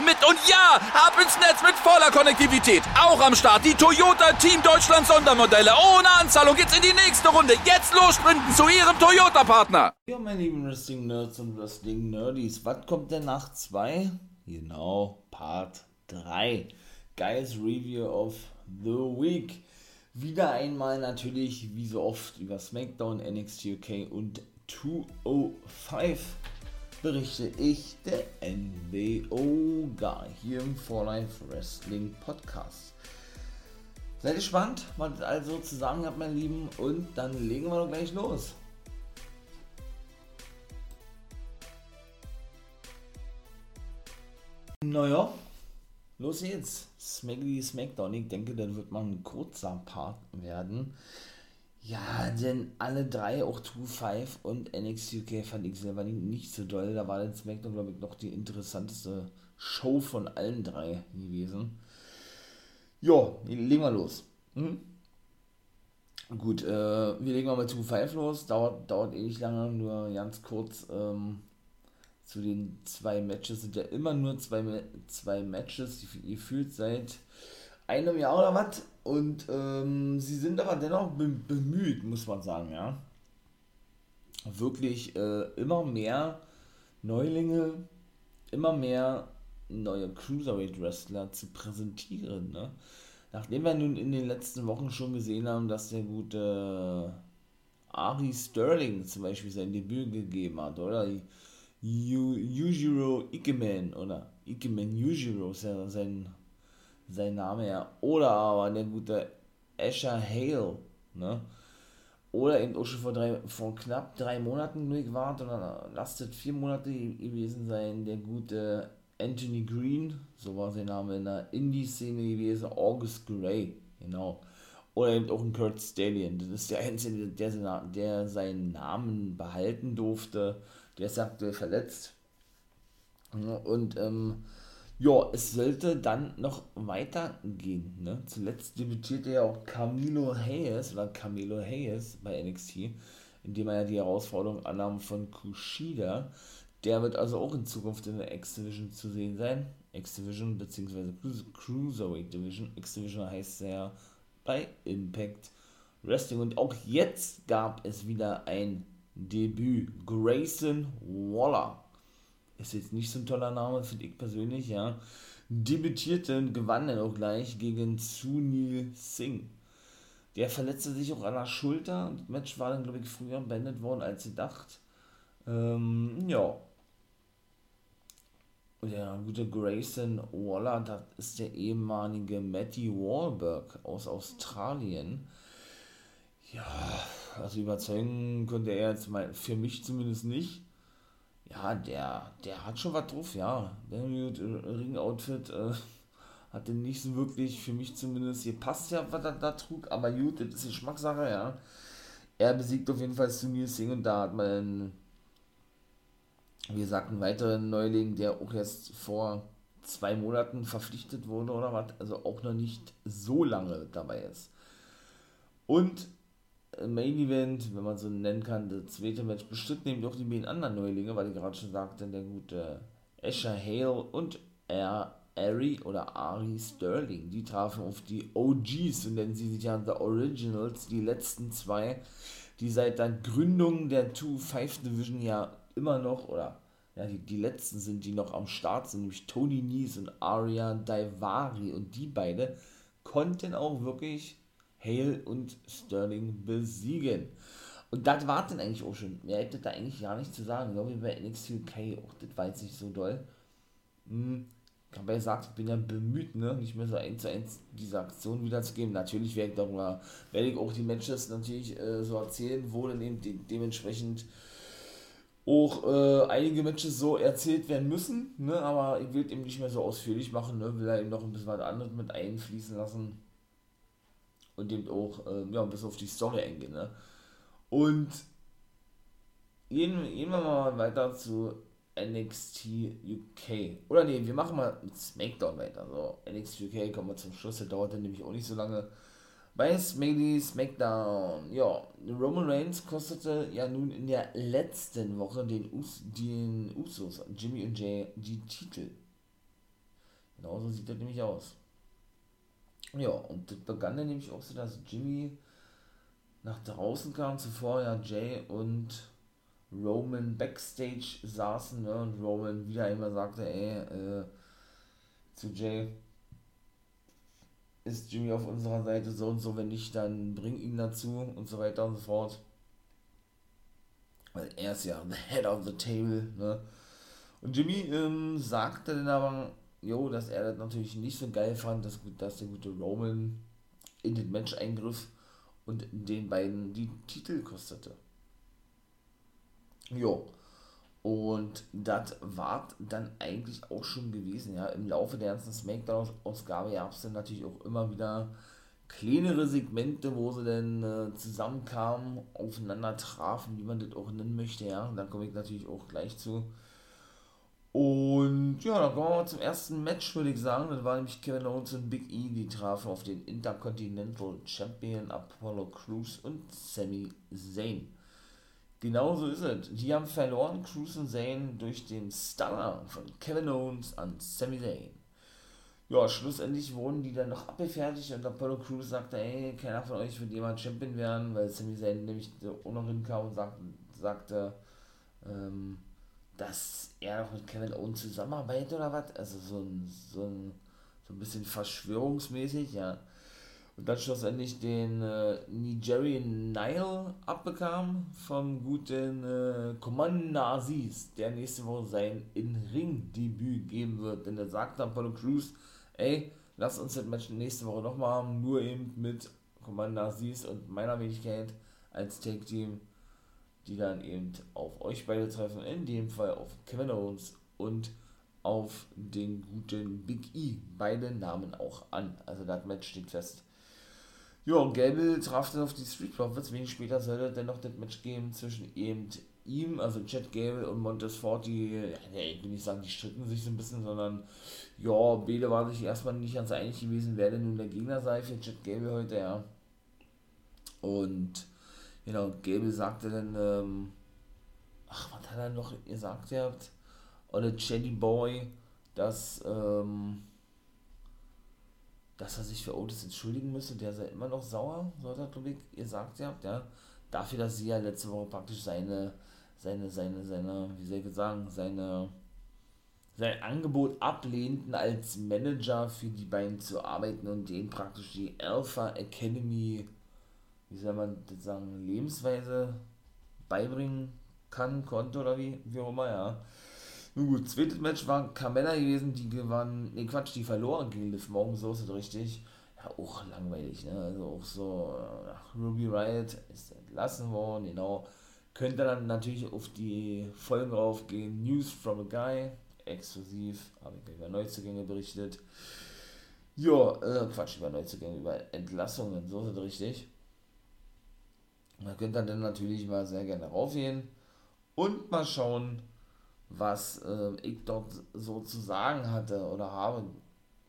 mit. Und ja, ab ins Netz mit voller Konnektivität. Auch am Start die Toyota Team Deutschland Sondermodelle. Ohne Anzahlung geht's in die nächste Runde. Jetzt los sprinten zu ihrem Toyota-Partner. Ja, meine lieben Wrestling-Nerds und Wrestling-Nerdies. Was kommt denn nach 2? Genau, Part 3. Guys Review of the Week. Wieder einmal natürlich, wie so oft, über SmackDown, NXT UK und 205 berichte ich, der NWO Guy, hier im For Life Wrestling Podcast. Seid gespannt, was also zu sagen habe, meine Lieben, und dann legen wir doch gleich los. Naja, los geht's. Smackly Smackdown. Ich denke, das wird mal ein kurzer Part werden. Ja, denn alle drei, auch 2-5 und NXT UK fand ich selber nicht so doll. Da war dann SmackDown, glaube ich, noch die interessanteste Show von allen drei gewesen. Ja, legen wir los. Hm? Gut, äh, wir legen mal mit 2-5 los. Dauert, dauert ewig lange, nur ganz kurz. Ähm, zu den zwei Matches sind ja immer nur zwei, zwei Matches, die ihr fühlt seit einem Jahr oder was. Und ähm, sie sind aber dennoch bemüht, muss man sagen, ja. Wirklich äh, immer mehr Neulinge, immer mehr neue Cruiserweight-Wrestler zu präsentieren. Ne? Nachdem wir nun in den letzten Wochen schon gesehen haben, dass der gute Ari Sterling zum Beispiel sein Debüt gegeben hat, oder? Yujiro Ikemen, oder Ikemen Yujiro ist ja sein sein Name ja. Oder aber der gute Asher Hale, ne? Oder eben auch schon vor, drei, vor knapp drei Monaten war, und dann lastet vier Monate gewesen sein, der gute Anthony Green, so war sein Name in der Indie-Szene gewesen, August Gray, genau. Oder eben auch ein Kurt Stallion, das ist der Einzige, der, der seinen Namen behalten durfte, der ist aktuell verletzt. Und ähm, ja, es sollte dann noch weitergehen. Ne? Zuletzt debütierte ja auch Camilo Hayes oder Camilo Hayes bei NXT, indem er ja die Herausforderung annahm von Kushida. Der wird also auch in Zukunft in der X-Division zu sehen sein. X-Division bzw. Cruiserweight Division. X-Division heißt ja bei Impact Wrestling. Und auch jetzt gab es wieder ein Debüt. Grayson Waller ist jetzt nicht so ein toller Name, finde ich persönlich, ja, debütierte und gewann dann auch gleich gegen Sunil Singh. Der verletzte sich auch an der Schulter. Das Match war dann, glaube ich, früher beendet worden, als gedacht. Ähm, ja. Der gute Grayson Waller, das ist der ehemalige Matty Wahlberg aus Australien. Ja, also überzeugen konnte er jetzt mal, für mich zumindest nicht ja, der, der hat schon was drauf, ja. Der Ring-Outfit äh, hatte nicht so wirklich, für mich zumindest, hier passt ja, was er da trug, aber gut, das ist Geschmackssache, ja. Er besiegt auf jeden Fall Sunil Singh und da hat man, wie gesagt, einen weiteren Neuling, der auch erst vor zwei Monaten verpflichtet wurde oder was, also auch noch nicht so lange dabei ist. Und Main Event, wenn man so nennen kann, das zweite Match. Bestimmt nämlich auch die beiden anderen Neulinge, weil ich gerade schon sagte, der gute Asher Hale und er Ari oder Ari Sterling, die trafen auf die OGs, so nennen sie sich ja The Originals, die letzten zwei, die seit der Gründung der 2-5 Division ja immer noch, oder ja, die, die letzten sind, die noch am Start sind, nämlich Tony Nies und Aria Daivari. Und die beide konnten auch wirklich Hale und Sterling besiegen. Und das war dann eigentlich auch schon. Mehr hätte da eigentlich gar nicht zu sagen. Genau wie bei NXT UK, auch das war jetzt nicht so doll. Hm. Ich habe ja gesagt, ich bin ja bemüht, ne, nicht mehr so eins zu eins diese Aktion wiederzugeben. Natürlich werde ich darüber, werde ich auch die Matches natürlich äh, so erzählen, wo dann eben de dementsprechend auch äh, einige Matches so erzählt werden müssen, ne? aber ich will eben nicht mehr so ausführlich machen, ne? will da eben noch ein bisschen was anderes mit einfließen lassen und eben auch äh, ja, bis auf die Story eingehen. Ne? Und gehen, gehen wir mal weiter zu NXT UK. Oder nee, wir machen mal mit SmackDown weiter. So, NXT UK kommen wir zum Schluss, der dauert dann nämlich auch nicht so lange. Bei Smitty SmackDown, ja, Roman Reigns kostete ja nun in der letzten Woche den, Us den Usos, Jimmy und Jay, die Titel. Genauso sieht das nämlich aus. Ja, und das begann dann nämlich auch so, dass Jimmy nach draußen kam, zuvor ja Jay und Roman backstage saßen ne, und Roman wieder immer sagte, ey, äh, zu Jay, ist Jimmy auf unserer Seite so und so, wenn nicht, dann bring ihn dazu und so weiter und so fort. Weil er ist ja the head of the table, ne? Und Jimmy ähm, sagte dann aber, jo, dass er das natürlich nicht so geil fand, dass, dass der gute Roman in den Match eingriff und den beiden die Titel kostete. Jo. Und das war dann eigentlich auch schon gewesen. Ja, im Laufe der ganzen Smackdown-Ausgabe gab es dann natürlich auch immer wieder kleinere Segmente, wo sie dann äh, zusammenkamen, aufeinander trafen, wie man das auch nennen möchte. Ja, da komme ich natürlich auch gleich zu. Und ja, dann kommen wir mal zum ersten Match, würde ich sagen. Das war nämlich Kevin Owens und Big E, die trafen auf den Intercontinental Champion Apollo Crews und Sami Zayn. Genau so ist es. Die haben verloren, Cruz und Zane, durch den Stunner von Kevin Owens an Sami Zayn. Ja, schlussendlich wurden die dann noch abgefertigt und Apollo Crews sagte, ey, keiner von euch wird jemand Champion werden, weil Sami Zayn nämlich auch noch hinkam und sagte, sagte ähm, dass er noch mit Kevin Owens zusammenarbeitet oder was. Also so ein, so ein, so ein bisschen verschwörungsmäßig, ja und dann schlussendlich den äh, Nigerian Nile abbekam vom guten äh, Commander Aziz, der nächste Woche sein In-Ring-Debüt geben wird. Denn er sagt Apollo Crews, ey, lass uns das Match nächste Woche nochmal haben, nur eben mit Commander Aziz und meiner Wenigkeit als Tag-Team, die dann eben auf euch beide treffen, in dem Fall auf Kevin Owens und auf den guten Big E. Beide Namen auch an. Also das Match steht fest. Ja, Gable traf dann auf die Street Profits. Wenig später sollte dann noch das Match geben zwischen eben ihm, also Chad Gable und Montes Ford, die, ja, ich will nicht sagen, die stritten sich so ein bisschen, sondern ja, Bede war sich erstmal nicht ganz einig gewesen, wer denn nun der Gegner sei für Chad Gable heute, ja. Und genau, Gable sagte dann, ähm, ach, was hat er noch gesagt gehabt? Oder Chatty Boy, dass, ähm, dass er sich für Otis entschuldigen müsste, der sei immer noch sauer, so hat er, glaube ich, gesagt habt, ja. Dafür, dass sie ja letzte Woche praktisch seine, seine, seine, seine, wie soll ich sagen, seine, sein Angebot ablehnten, als Manager für die beiden zu arbeiten und denen praktisch die Alpha Academy, wie soll man das sagen, Lebensweise beibringen kann, konnte oder wie, wie auch immer, ja. Nun gut, zweites Match war Carmella gewesen, die gewann, ne Quatsch, die verloren gegen Liv Morgan, so ist es richtig. Ja, auch langweilig, ne? Also auch so, ach, Ruby Riot ist entlassen worden, genau. Könnt ihr dann natürlich auf die Folgen drauf gehen. News from a Guy, exklusiv, habe ich über Neuzugänge berichtet. Ja, äh, Quatsch, über Neuzugänge, über Entlassungen, so ist es richtig. Da könnt ihr dann natürlich mal sehr gerne raufgehen und mal schauen, was äh, ich dort so zu sagen hatte oder habe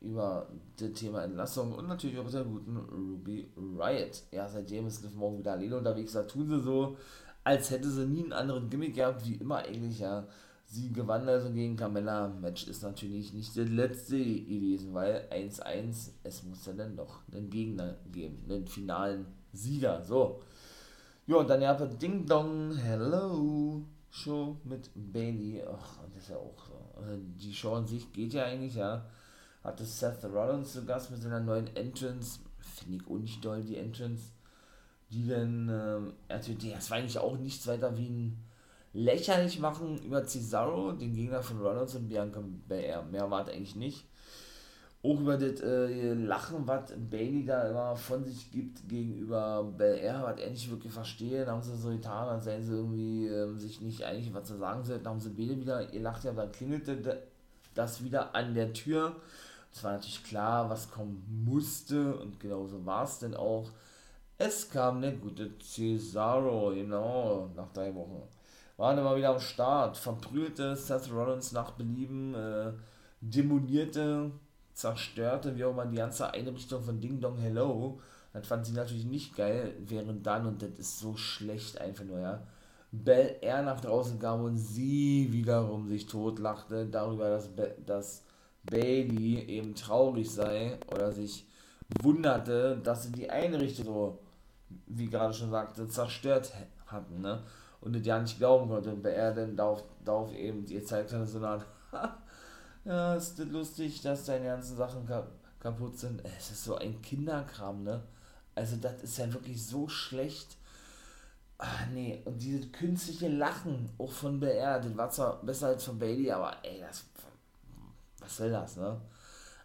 über das Thema Entlassung und natürlich auch der guten Ruby Riot. Ja, seitdem ist Liv Morgan wieder alleine unterwegs, da tun sie so, als hätte sie nie einen anderen Gimmick gehabt, wie immer eigentlich, ja. Sie gewann also gegen Carmella. Match ist natürlich nicht der letzte gewesen, weil 1-1, es muss ja dann doch einen Gegner geben, einen finalen Sieger. So. Ja, und dann ja Ding Dong, hello. Show mit Bailey. Ach, das ist ja auch so. Also die Show an sich geht ja eigentlich, ja. Hatte Seth Rollins zu Gast mit seiner neuen Entrance. Finde ich auch nicht doll, die Entrance. Die dann, ähm, natürlich, das war eigentlich auch nichts weiter wie ein lächerlich machen über Cesaro, den Gegner von Rollins und Bianca Belair. Mehr war eigentlich nicht. Auch über das äh, Lachen, was Bailey da immer von sich gibt gegenüber Bel Air, was er nicht wirklich verstehe, haben sie so getan, als seien sie irgendwie ähm, sich nicht eigentlich was zu sagen sollten, haben sie beide wieder, ihr lacht ja, dann klingelte das wieder an der Tür. Es war natürlich klar, was kommen musste und genauso war es denn auch. Es kam der gute Cesaro, genau, nach drei Wochen. War dann mal wieder am Start, verprügelte Seth Rollins nach Belieben, äh, demonierte zerstörte, wie auch immer, die ganze Einrichtung von Ding Dong Hello. Das fand sie natürlich nicht geil, während dann, und das ist so schlecht einfach nur, ja, Bell Air nach draußen kam und sie wiederum sich totlachte darüber, dass, Be dass Bailey eben traurig sei oder sich wunderte, dass sie die Einrichtung so, wie gerade schon sagte, zerstört hatten, ne? Und das ja nicht glauben konnte. Und Bell Air dann darauf, darauf eben, ihr zeigt hatte so eine Art, ja, ist das lustig, dass deine ganzen Sachen kaputt sind. Es ist so ein Kinderkram, ne? Also das ist ja wirklich so schlecht. Ah, nee, und dieses künstliche Lachen, auch von BR, das war zwar besser als von Bailey, aber ey, das, was soll das, ne?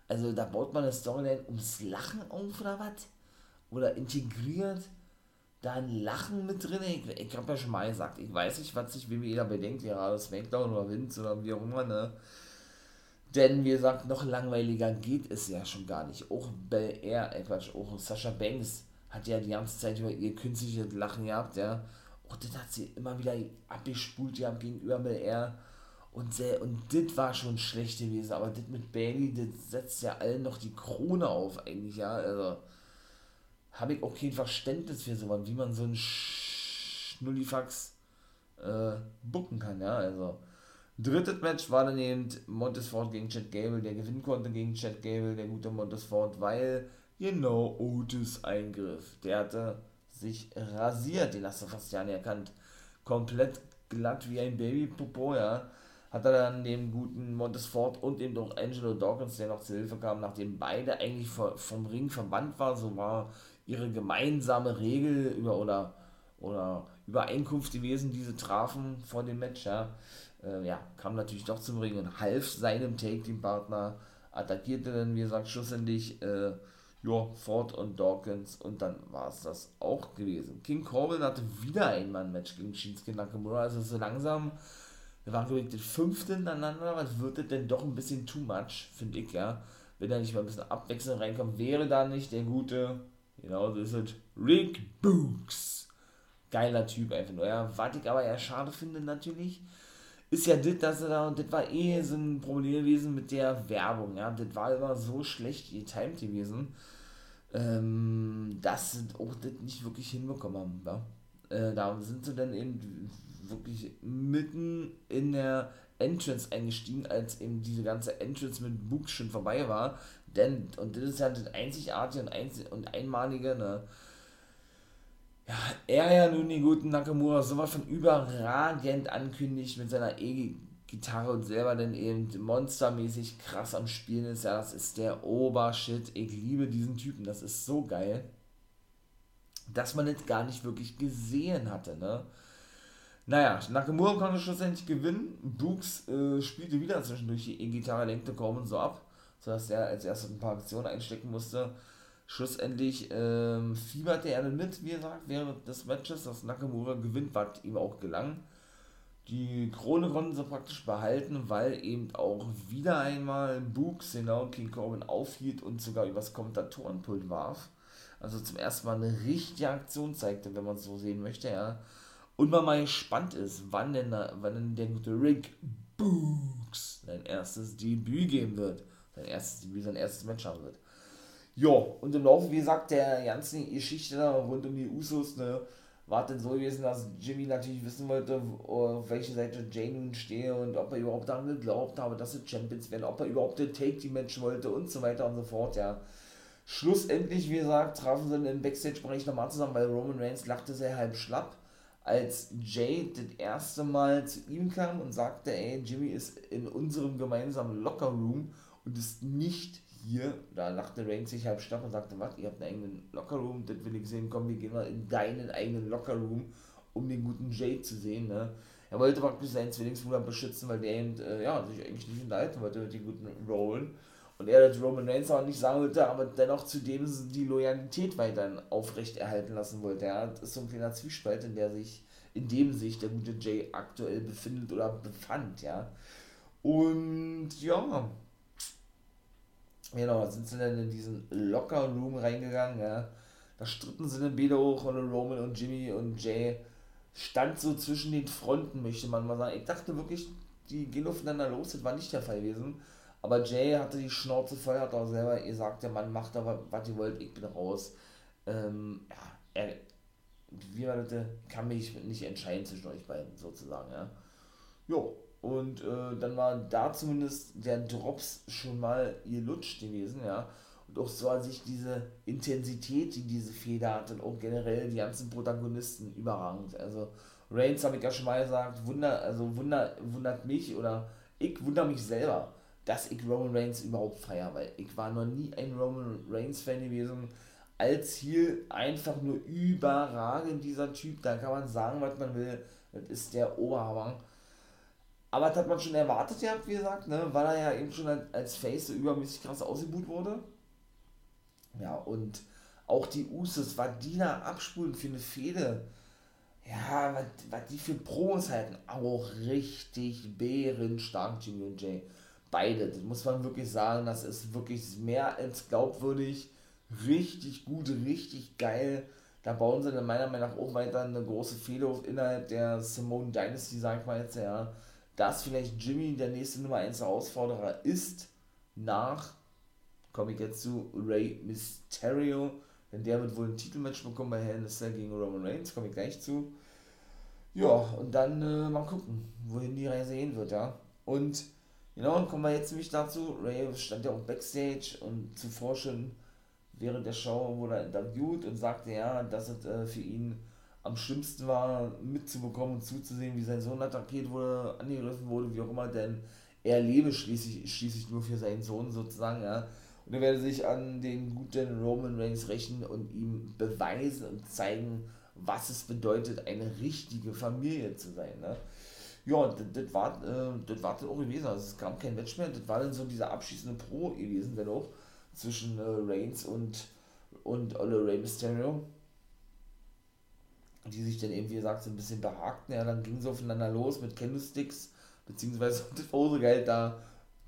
Also da baut man eine Storyline ums Lachen auf oder was? Oder integriert da ein Lachen mit drin? Ich, ich hab ja schon mal gesagt, ich weiß nicht, was sich WWE dabei denkt, gerade Smackdown oder Vince oder wie auch immer, ne? Denn wie gesagt, noch langweiliger geht es ja schon gar nicht. Auch Bel Air, äh Quatsch, auch Sascha Banks hat ja die ganze Zeit über ihr künstliches Lachen gehabt, ja. Auch das hat sie immer wieder abgespult gehabt gegenüber Bel Air. Und, und das war schon schlecht gewesen, aber das mit Bailey, das setzt ja allen noch die Krone auf, eigentlich, ja. Also, habe ich auch kein Verständnis für sowas, wie man so einen Schnullifax äh, bucken kann, ja. Also, Drittes Match war dann eben Montesfort gegen Chad Gable, der gewinnen konnte gegen Chad Gable, der gute Montesfort, weil, genau, Otis Eingriff. Der hatte sich rasiert, den hast du fast ja nicht erkannt. Komplett glatt wie ein Babypopo, ja. Hat er dann dem guten Montesfort und eben auch Angelo Dawkins, der noch zur Hilfe kam, nachdem beide eigentlich vom Ring verbannt waren, so war ihre gemeinsame Regel über oder, oder Übereinkunft gewesen, diese trafen vor dem Match, ja äh, ja, kam natürlich doch zum Ring und half seinem Take-Team-Partner, attackierte dann, wie gesagt, schlussendlich äh, ja, Ford und Dawkins und dann war es das auch gewesen. King Corbin hatte wieder ein Match gegen Shinsuke Nakamura, also so langsam, wir waren glaube ich das fünfte hintereinander, was wird das denn doch ein bisschen too much, finde ich, ja. Wenn da nicht mal ein bisschen Abwechslung reinkommt, wäre da nicht der gute, genau so ist es, Rick Books. Geiler Typ einfach nur, ja. Was ich aber eher schade finde natürlich, ist ja das, dass er da, und das war eh so ein Problem gewesen mit der Werbung, ja, das war immer so schlecht getimed gewesen, ähm, dass sie auch das nicht wirklich hinbekommen haben, ja. Äh, da sind sie dann eben wirklich mitten in der Entrance eingestiegen, als eben diese ganze Entrance mit Books schon vorbei war, denn, und das ist ja das einzigartige und, einzig und einmalige, ne, ja, er ja nun den guten Nakamura sowas von überragend ankündigt mit seiner E-Gitarre und selber dann eben monstermäßig krass am Spielen ist. Ja, das ist der Obershit. Ich liebe diesen Typen. Das ist so geil. Dass man das gar nicht wirklich gesehen hatte, ne? Naja, Nakamura konnte schlussendlich gewinnen. Brooks äh, spielte wieder zwischendurch die E-Gitarre, lenkte und so ab, sodass er als erstes ein paar Aktionen einstecken musste. Schlussendlich ähm, fieberte er dann mit, wie gesagt, während des Matches, das Nakamura gewinnt, was ihm auch gelang. Die Krone konnten sie praktisch behalten, weil eben auch wieder einmal Books genau King Corbin aufhielt und sogar übers Kommentatorenpult warf. Also zum ersten Mal eine richtige Aktion zeigte, wenn man es so sehen möchte, ja. Und man mal gespannt ist, wann denn, wann denn der gute Rick Books sein erstes Debüt geben wird. Sein erstes Debüt, sein erstes Match haben wird. Ja, und im Laufe, wie gesagt, der ganzen Geschichte rund um die Usos, ne, war denn so gewesen, dass Jimmy natürlich wissen wollte, auf welche Seite Jay nun stehe und ob er überhaupt daran geglaubt habe, dass sie Champions werden, ob er überhaupt den Take-Team-Match wollte und so weiter und so fort, ja. Schlussendlich, wie gesagt, trafen sie im Backstage-Bereich nochmal zusammen, weil Roman Reigns lachte sehr halb schlapp, als Jay das erste Mal zu ihm kam und sagte, ey, Jimmy ist in unserem gemeinsamen Locker-Room und ist nicht hier, da lachte Reigns sich halb schlapp und sagte, was, ihr habt einen eigenen Lockerroom, das will ich sehen, komm, wir gehen mal in deinen eigenen Lockerroom, um den guten Jay zu sehen, ne. Er wollte praktisch seinen Zwillingsbruder beschützen, weil der eben, äh, ja, sich eigentlich nicht unterhalten wollte mit den guten Rollen. und er das Roman Reigns auch nicht sagen wollte, aber dennoch zudem die Loyalität weiterhin aufrechterhalten lassen wollte. Ja, das ist so ein kleiner Zwiespalt, in der sich, in dem sich der gute Jay aktuell befindet oder befand, ja. Und ja, genau, sind sie dann in diesen Locker Room reingegangen, ja. Da stritten sie dann beide hoch und Roman und Jimmy und Jay stand so zwischen den Fronten, möchte man mal sagen. Ich dachte wirklich, die gehen aufeinander los, das war nicht der Fall gewesen. Aber Jay hatte die Schnauze voll, hat auch selber gesagt, der Mann macht aber, was ihr wollt, ich bin raus. Ähm, ja, er, wie war das, kann mich nicht entscheiden zwischen euch beiden, sozusagen, ja. Jo, und äh, dann war da zumindest der Drops schon mal ihr Lutsch gewesen, ja. Und auch so an sich diese Intensität, die diese Feder hat und auch generell die ganzen Protagonisten überragend. Also Reigns habe ich ja schon mal gesagt, wunder, also wunder, wundert mich oder ich wundere mich selber dass ich Roman Reigns überhaupt feiere, weil ich war noch nie ein Roman Reigns Fan gewesen. Als Ziel einfach nur überragend dieser Typ, da kann man sagen, was man will, das ist der Oberhammer. Aber das hat man schon erwartet ja, wie gesagt, ne? weil er ja eben schon als Face so übermäßig krass ausgebucht wurde. Ja, und auch die Usos, was die da abspulen für eine Fehde, ja, was, die für Pros halten, auch richtig bärenstark, Jimmy und Jay beide, das muss man wirklich sagen, das ist wirklich mehr als glaubwürdig, richtig gut, richtig geil. Da bauen sie dann meiner Meinung nach auch weiter eine große Fehler auf innerhalb der Simone Dynasty, sag ich mal jetzt, ja, dass vielleicht Jimmy der nächste Nummer 1 Herausforderer ist, nach, komme ich jetzt zu, Ray Mysterio, denn der wird wohl ein Titelmatch bekommen bei Hell in a Cell gegen Roman Reigns, komme ich gleich zu. Ja, und dann äh, mal gucken, wohin die Reise gehen wird, ja. Und Genau, und kommen wir jetzt nämlich dazu. Ray stand ja auch Backstage und zuvor schon während der Show wurde er interviewt und sagte ja, dass es äh, für ihn am schlimmsten war, mitzubekommen und zuzusehen, wie sein Sohn attackiert wurde, angegriffen wurde, wie auch immer, denn er lebe schließlich, schließlich nur für seinen Sohn sozusagen, ja. Und er werde sich an den guten Roman Reigns rächen und ihm beweisen und zeigen, was es bedeutet, eine richtige Familie zu sein. Ne? ja, das, war, äh, das war dann auch gewesen. Also es kam kein Match mehr. Das war dann so dieser abschließende Pro gewesen, dann auch zwischen äh, Reigns und, und Olle Rey Mysterio. Die sich dann eben, wie gesagt, so ein bisschen behagten. Ja, dann ging es aufeinander los mit Candlesticks, beziehungsweise geil, da,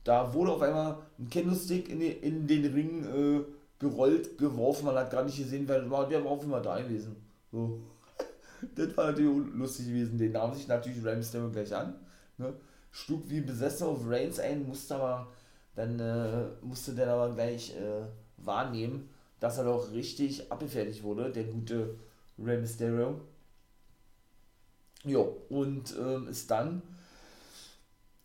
da wurde auf einmal ein Candlestick in, die, in den Ring äh, gerollt, geworfen. Man hat gar nicht gesehen, wer war, der war auf einmal da gewesen. So das war natürlich lustig gewesen. Den nahm sich natürlich Mysterio gleich an. Ne? Schlug wie besessen auf Reigns ein, musste aber dann äh, musste der aber gleich äh, wahrnehmen, dass er doch richtig abgefertigt wurde, der gute Rey Mysterio. Jo, und ähm, ist dann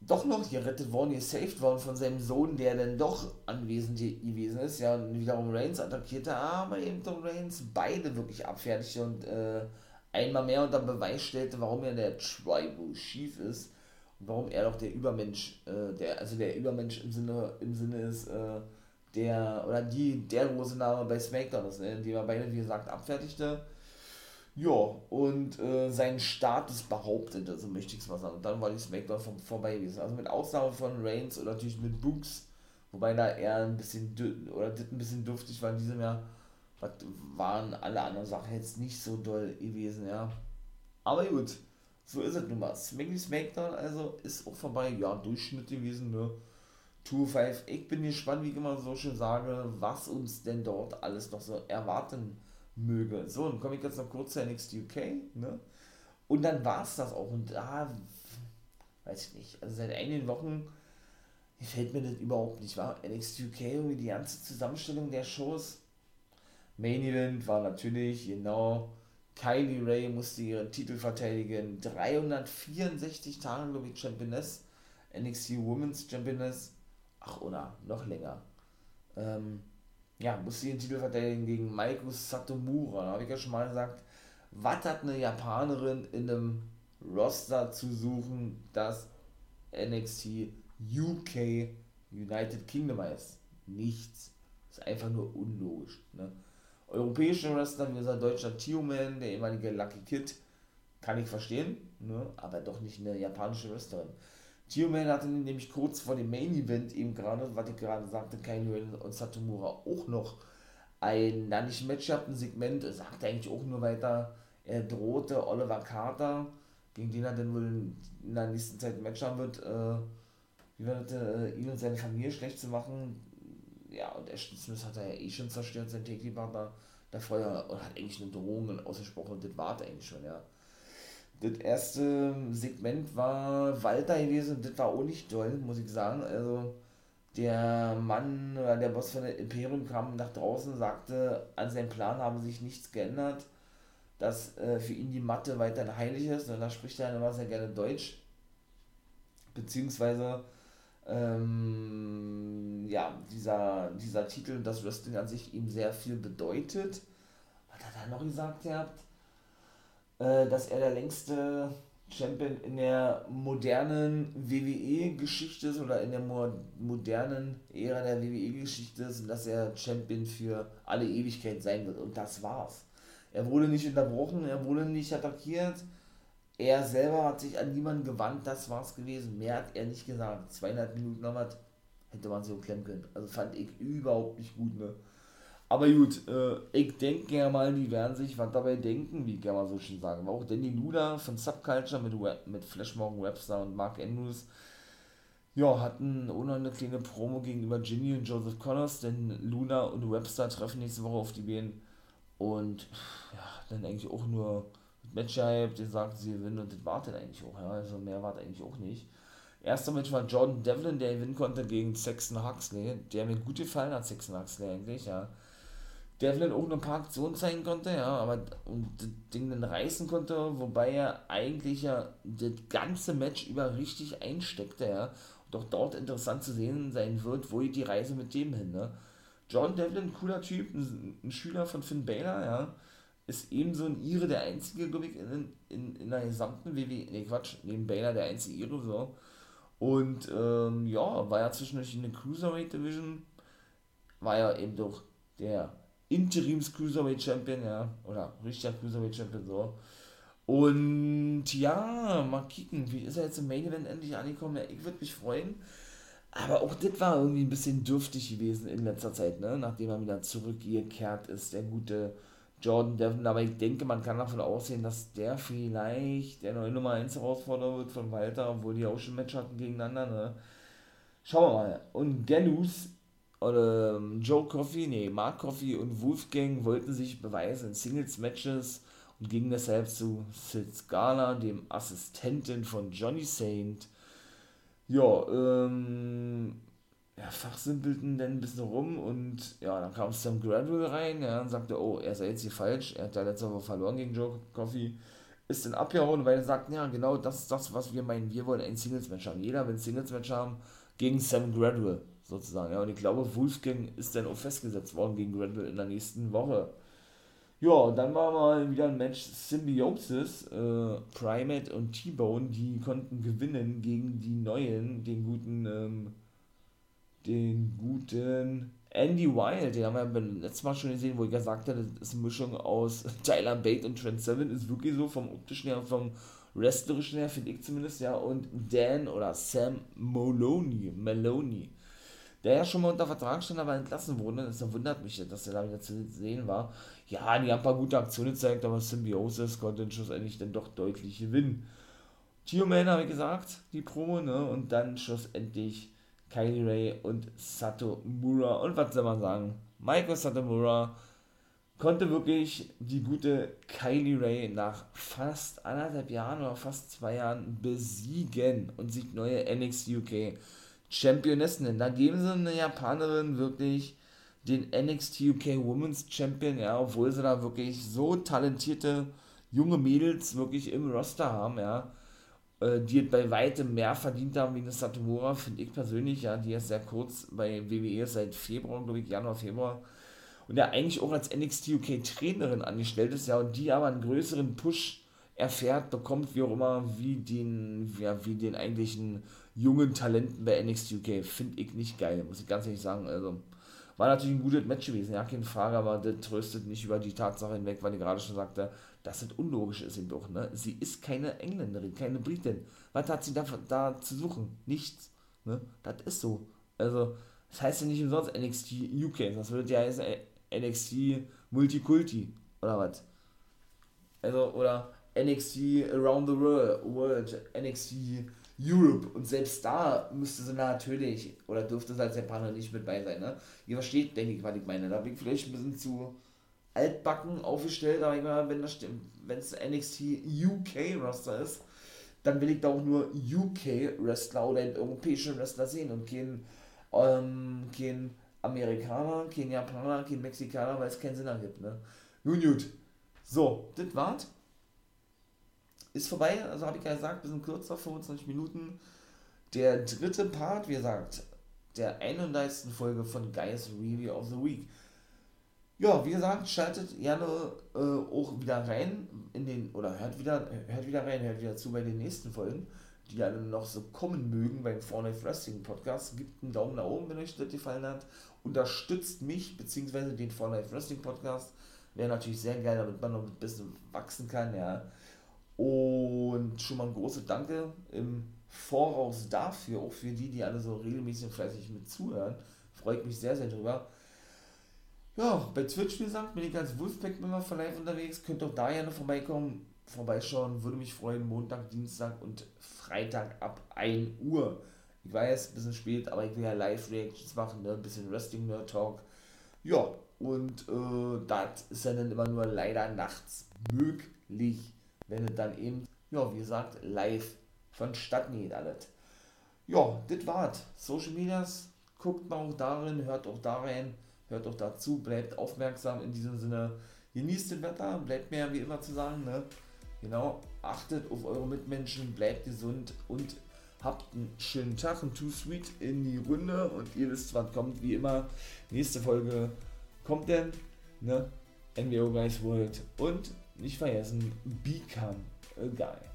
doch noch gerettet worden, gesaved worden von seinem Sohn, der dann doch anwesend gewesen ist. Ja, und wiederum Reigns attackierte, aber eben doch Reigns beide wirklich abfertigte und äh, einmal mehr unter Beweis stellte, warum er der Tribal Chief ist und warum er doch der Übermensch, äh, der, also der Übermensch im Sinne, im Sinne ist, äh, der, oder die, der große Name bei SmackDown ist, ne, die er beide, wie gesagt, abfertigte. Ja, und äh, seinen Status behauptete, so möchte ich es mal sagen. Und dann war die SmackDown vom, vorbei gewesen. Also mit Ausnahme von Reigns oder natürlich mit Books, wobei da eher ein bisschen, oder das ein bisschen dürftig war in diesem Jahr waren alle anderen Sachen jetzt nicht so doll gewesen, ja. Aber gut, so ist es nun mal. Smacky Smackdown also ist auch vorbei, ja, Durchschnitt gewesen, ne. 2-5, ich bin gespannt, wie ich immer so schön sage, was uns denn dort alles noch so erwarten möge. So, dann komme ich jetzt noch kurz zu NXT UK, ne? Und dann war es das auch. Und da, weiß ich nicht, also seit einigen Wochen gefällt mir das überhaupt nicht, war NXT UK, irgendwie die ganze Zusammenstellung der Shows Main Event war natürlich, genau, Kylie Ray musste ihren Titel verteidigen. 364 Tage, glaube ich, Championess. NXT Women's Championess. Ach, oder noch länger. Ähm, ja, musste ihren Titel verteidigen gegen Maiko Satomura. Da habe ich ja schon mal gesagt, was hat eine Japanerin in einem Roster zu suchen, das NXT UK United Kingdom heißt? Nichts. Ist einfach nur unlogisch. Ne? Europäische Wrestler wie unser deutscher Tio-Man, der ehemalige Lucky Kid, kann ich verstehen, ne? aber doch nicht eine japanische Wrestlerin. Tio-Man hatte nämlich kurz vor dem Main-Event eben gerade, was ich gerade sagte, Kylie und Satomura auch noch ein, na nicht Match gehabt, ein Segment, er sagte eigentlich auch nur weiter, er drohte Oliver Carter, gegen den er dann wohl in der nächsten Zeit ein Match haben wird, äh, wie wird äh, ihn und seine Familie schlecht zu machen. Ja, und Ashton Smith hat er ja eh schon zerstört, sein Take-Partner davor ja, und hat eigentlich eine Drohung ausgesprochen und das war eigentlich schon, ja. Das erste Segment war Walter gewesen, das war auch nicht toll, muss ich sagen. Also, der Mann der Boss von der Imperium kam nach draußen, sagte, an seinem Plan habe sich nichts geändert, dass äh, für ihn die Matte weiterhin heilig ist. Und da spricht er immer sehr gerne Deutsch. Beziehungsweise, ähm, ja, dieser, dieser Titel, das Wrestling an sich ihm sehr viel bedeutet. Was hat er noch gesagt gehabt? Äh, dass er der längste Champion in der modernen WWE-Geschichte ist oder in der mo modernen Ära der WWE-Geschichte ist und dass er Champion für alle Ewigkeit sein wird. Und das war's. Er wurde nicht unterbrochen, er wurde nicht attackiert. Er selber hat sich an niemanden gewandt, das war's gewesen. Mehr hat er nicht gesagt. Zweieinhalb Minuten noch was hätte man so klemmen können. Also fand ich überhaupt nicht gut, ne? Aber gut, äh, ich denke ja mal, die werden sich was dabei denken, wie ich ja mal so schön sagen. Auch Danny Luna von Subculture mit, mit Flash Morgan Webster und Mark Andrews, ja, hatten noch eine kleine Promo gegenüber Ginny und Joseph Connors, denn Luna und Webster treffen nächste Woche auf die Beine und ja, dann eigentlich auch nur Match-Hype, die sagt, sie gewinnen und das wartet eigentlich auch, ja, also mehr war eigentlich auch nicht. Erster Match war Jordan Devlin, der gewinnen konnte gegen Sexton Huxley, der mir gut gefallen hat, Sexton Huxley eigentlich, ja der vielleicht auch eine paar Aktionen zeigen konnte, ja, aber und das Ding dann reißen konnte, wobei er eigentlich ja das ganze Match über richtig einsteckte, ja. Und auch dort interessant zu sehen sein wird, wo geht die Reise mit dem hin, ne? John Devlin, cooler Typ, ein, ein Schüler von Finn Balor, ja, ist ebenso ein Ire der einzige, glaube ich, in, in, in der gesamten WWE, ne Quatsch, neben Balor der einzige Ire, so. Und, ähm, ja, war ja zwischendurch in der Cruiserweight Division, war ja eben doch der Interims Cruiserweight Champion, ja, oder richtiger Cruiserweight Champion, so. Und ja, mal kicken, wie ist er jetzt im Main Event endlich angekommen? Ja, ich würde mich freuen. Aber auch das war irgendwie ein bisschen dürftig gewesen in letzter Zeit, ne? nachdem er wieder zurückgekehrt ist, der gute Jordan Devon. Aber ich denke, man kann davon ausgehen, dass der vielleicht der neue Nummer 1 Herausforderer wird von Walter, obwohl die auch schon Match hatten gegeneinander. Ne? Schauen wir mal. Und Gallus oder ähm, Joe Coffey, nee, Mark Coffey und Wolfgang wollten sich beweisen in Singles-Matches und gingen deshalb zu Sid Scala, dem Assistenten von Johnny Saint. Ja, ähm, ja, fachsimpelten dann ein bisschen rum und ja, dann kam Sam Gradwell rein ja, und sagte, oh, er sei jetzt hier falsch, er hat ja letzte Woche verloren gegen Joe Coffey, ist dann abgehauen, weil er sagt, ja, genau, das ist das, was wir meinen, wir wollen ein Singles-Match haben. Jeder will ein Singles-Match haben gegen Sam Gradwell sozusagen. Ja, und ich glaube, Wolfgang ist dann auch festgesetzt worden gegen Granville in der nächsten Woche. Ja, dann war mal wieder ein Match Symbiosis, äh, Primate und T-Bone, die konnten gewinnen gegen die neuen, den guten, ähm, den guten Andy Wild, den haben wir beim letzten Mal schon gesehen, wo ich gesagt habe, das ist eine Mischung aus Tyler Bate und Trent Seven, ist wirklich so vom optischen her, vom wrestlerischen her, finde ich zumindest, ja, und Dan oder Sam Maloney, Maloney, der ja schon mal unter Vertrag stand, aber entlassen wurde. Das wundert mich, dass er da wieder zu sehen war. Ja, die haben ein paar gute Aktionen gezeigt, aber Symbiosis konnte schlussendlich dann doch deutlich gewinnen. Tio Man habe ich gesagt, die Promo, ne? Und dann schlussendlich Kylie Ray und Sato Mura. Und was soll man sagen? Maiko Satomura konnte wirklich die gute Kylie Ray nach fast anderthalb Jahren oder fast zwei Jahren besiegen und sich neue NXT UK Championess nennen. Da geben sie eine Japanerin wirklich den NXT UK Women's Champion, ja, obwohl sie da wirklich so talentierte junge Mädels wirklich im Roster haben, ja, äh, die bei weitem mehr verdient haben wie eine Satomura, finde ich persönlich, ja, die ist sehr kurz bei WWE seit Februar, glaube ich, Januar, Februar, und ja eigentlich auch als NXT UK Trainerin angestellt ist, ja, und die aber einen größeren Push erfährt, bekommt, wie auch immer, wie den, ja, wie den eigentlichen jungen Talenten bei NXT UK. Finde ich nicht geil, muss ich ganz ehrlich sagen. Also, War natürlich ein gutes Match gewesen, ja, keine Frage, aber das tröstet nicht über die Tatsache hinweg, weil ich gerade schon sagte, dass es unlogisch ist im doch, ne? Sie ist keine Engländerin, keine Britin. Was hat sie da, da zu suchen? Nichts, ne? Das ist so. Also, das heißt ja nicht umsonst NXT UK, das würde ja heißen NXT Multikulti, oder was? Also, oder NXT Around the World, NXT Europe. Und selbst da müsste sie natürlich, oder dürfte sie als Japaner nicht mit bei sein, ne? Ihr versteht, denke ich, was ich meine. Da bin ich vielleicht ein bisschen zu altbacken aufgestellt, aber ich meine, wenn es NXT UK Roster ist, dann will ich da auch nur UK Wrestler oder europäische Wrestler sehen und kein, ähm, kein Amerikaner, kein Japaner, kein Mexikaner, weil es keinen Sinn ergibt, ne? Nun gut. So, das war's ist vorbei, also habe ich ja gesagt, bisschen kürzer, 25 Minuten. Der dritte Part, wie gesagt, der 31. Folge von Guys Review of the Week. Ja, wie gesagt, schaltet gerne äh, auch wieder rein in den, oder hört wieder, hört wieder rein, hört wieder zu bei den nächsten Folgen, die alle noch so kommen mögen beim Fortnite Wrestling Podcast. Gebt einen Daumen nach oben, wenn euch das gefallen hat. Unterstützt mich, beziehungsweise den Fortnite Wrestling Podcast. Wäre natürlich sehr geil, damit man noch ein bisschen wachsen kann, ja. Und schon mal ein großes Danke im Voraus dafür, auch für die, die alle so regelmäßig und fleißig mit zuhören. Freut mich sehr, sehr drüber. Ja, bei Twitch, wie gesagt, bin ich als Wolfpack-Member von live unterwegs. Könnt auch da gerne vorbeikommen, vorbeischauen. Würde mich freuen. Montag, Dienstag und Freitag ab 1 Uhr. Ich weiß, ein bisschen spät, aber ich will ja Live-Reactions machen, ne? ein bisschen Wrestling-Nerd-Talk. Ja, und äh, das ist ja dann immer nur leider nachts möglich wenn es dann eben, ja, wie gesagt, live vonstatten geht alles. Ja, das war's. Social Medias, guckt mal auch darin, hört auch da rein, hört auch dazu, bleibt aufmerksam in diesem Sinne. Genießt das Wetter, bleibt mir wie immer zu sagen, ne? Genau, achtet auf eure Mitmenschen, bleibt gesund und habt einen schönen Tag und Too Sweet in die Runde und ihr wisst, was kommt, wie immer. Nächste Folge kommt denn, ne? NWO Guys World und nicht vergessen, become a guy.